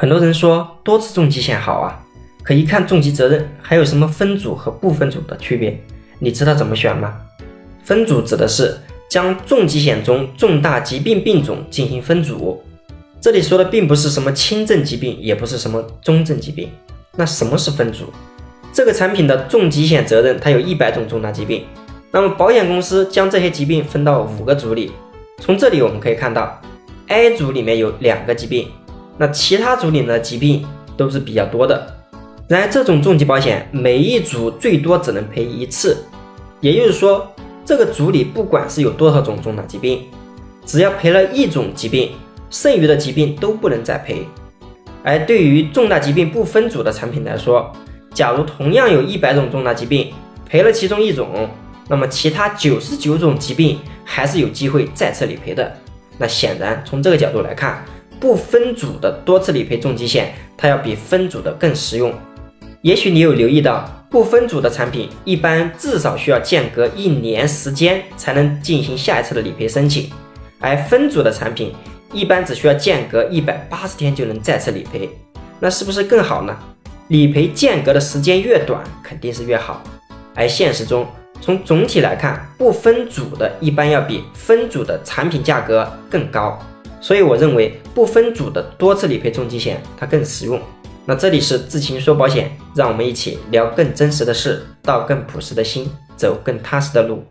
很多人说多次重疾险好啊，可一看重疾责任还有什么分组和不分组的区别？你知道怎么选吗？分组指的是将重疾险中重大疾病病种进行分组。这里说的并不是什么轻症疾病，也不是什么中症疾病。那什么是分组？这个产品的重疾险责任它有一百种重大疾病，那么保险公司将这些疾病分到五个组里。从这里我们可以看到，A 组里面有两个疾病。那其他组里的疾病都是比较多的，然而这种重疾保险每一组最多只能赔一次，也就是说，这个组里不管是有多少种重大疾病，只要赔了一种疾病，剩余的疾病都不能再赔。而对于重大疾病不分组的产品来说，假如同样有一百种重大疾病，赔了其中一种，那么其他九十九种疾病还是有机会再次理赔的。那显然从这个角度来看。不分组的多次理赔重疾险，它要比分组的更实用。也许你有留意到，不分组的产品一般至少需要间隔一年时间才能进行下一次的理赔申请，而分组的产品一般只需要间隔一百八十天就能再次理赔。那是不是更好呢？理赔间隔的时间越短，肯定是越好。而现实中，从总体来看，不分组的一般要比分组的产品价格更高。所以我认为不分组的多次理赔重疾险它更实用。那这里是智勤说保险，让我们一起聊更真实的事，道更朴实的心，走更踏实的路。